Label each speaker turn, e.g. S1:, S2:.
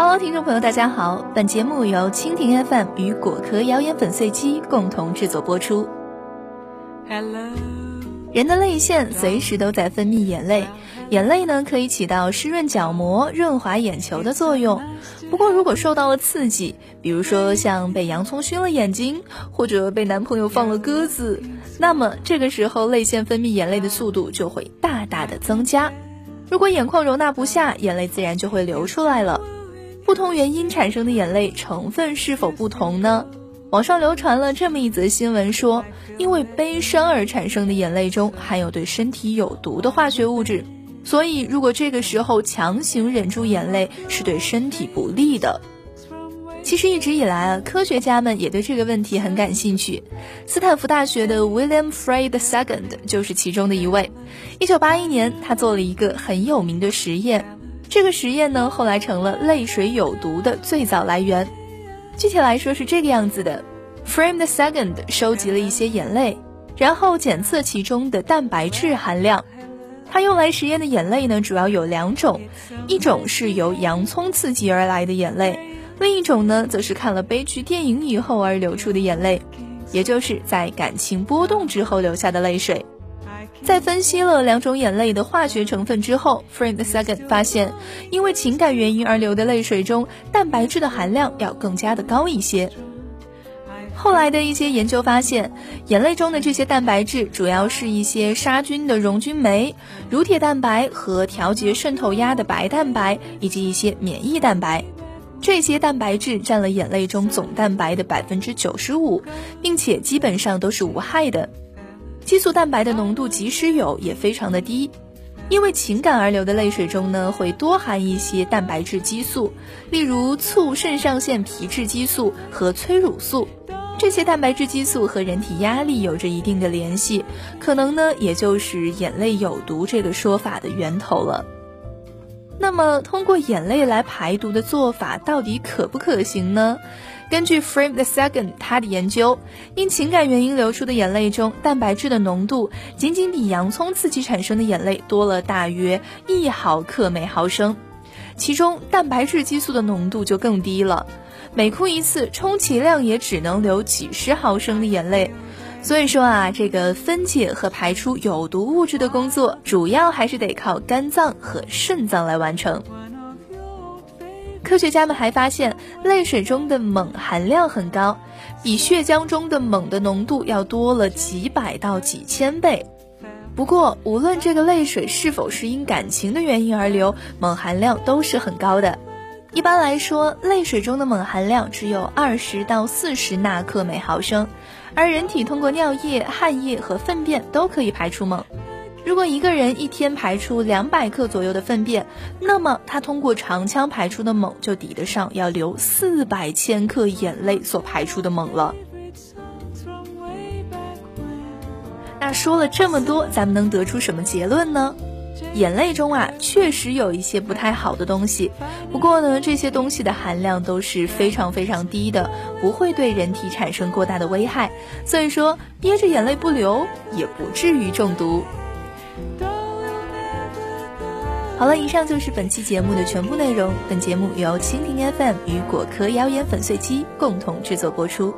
S1: Hello，听众朋友，大家好，本节目由蜻蜓 FM 与果壳谣言粉碎机共同制作播出。Hello，人的泪腺随时都在分泌眼泪，眼泪呢可以起到湿润角膜、润滑眼球的作用。不过，如果受到了刺激，比如说像被洋葱熏了眼睛，或者被男朋友放了鸽子，那么这个时候泪腺分泌眼泪的速度就会大大的增加。如果眼眶容纳不下，眼泪自然就会流出来了。不同原因产生的眼泪成分是否不同呢？网上流传了这么一则新闻，说因为悲伤而产生的眼泪中含有对身体有毒的化学物质，所以如果这个时候强行忍住眼泪是对身体不利的。其实一直以来啊，科学家们也对这个问题很感兴趣。斯坦福大学的 William Frey II 就是其中的一位。一九八一年，他做了一个很有名的实验。这个实验呢，后来成了泪水有毒的最早来源。具体来说是这个样子的：Frame the Second 收集了一些眼泪，然后检测其中的蛋白质含量。他用来实验的眼泪呢，主要有两种，一种是由洋葱刺激而来的眼泪，另一种呢，则是看了悲剧电影以后而流出的眼泪，也就是在感情波动之后流下的泪水。在分析了两种眼泪的化学成分之后，Frame the Second 发现，因为情感原因而流的泪水中，蛋白质的含量要更加的高一些。后来的一些研究发现，眼泪中的这些蛋白质主要是一些杀菌的溶菌酶、乳铁蛋白和调节渗透压的白蛋白，以及一些免疫蛋白。这些蛋白质占了眼泪中总蛋白的百分之九十五，并且基本上都是无害的。激素蛋白的浓度即使有，也非常的低，因为情感而流的泪水中呢，会多含一些蛋白质激素，例如促肾上腺皮质激素和催乳素。这些蛋白质激素和人体压力有着一定的联系，可能呢，也就是眼泪有毒这个说法的源头了。那么，通过眼泪来排毒的做法到底可不可行呢？根据 Frame the Second 他的研究，因情感原因流出的眼泪中，蛋白质的浓度仅仅比洋葱刺激产生的眼泪多了大约一毫克每毫升，其中蛋白质激素的浓度就更低了，每哭一次，充其量也只能流几十毫升的眼泪。所以说啊，这个分解和排出有毒物质的工作，主要还是得靠肝脏和肾脏来完成。科学家们还发现，泪水中的锰含量很高，比血浆中的锰的浓度要多了几百到几千倍。不过，无论这个泪水是否是因感情的原因而流，锰含量都是很高的。一般来说，泪水中的锰含量只有二十到四十纳克每毫升，而人体通过尿液、汗液和粪便都可以排出锰。如果一个人一天排出两百克左右的粪便，那么他通过肠腔排出的锰就抵得上要流四百千克眼泪所排出的锰了。那说了这么多，咱们能得出什么结论呢？眼泪中啊，确实有一些不太好的东西，不过呢，这些东西的含量都是非常非常低的，不会对人体产生过大的危害。所以说，憋着眼泪不流，也不至于中毒。好了，以上就是本期节目的全部内容。本节目由蜻蜓 FM 与果壳谣言粉碎机共同制作播出。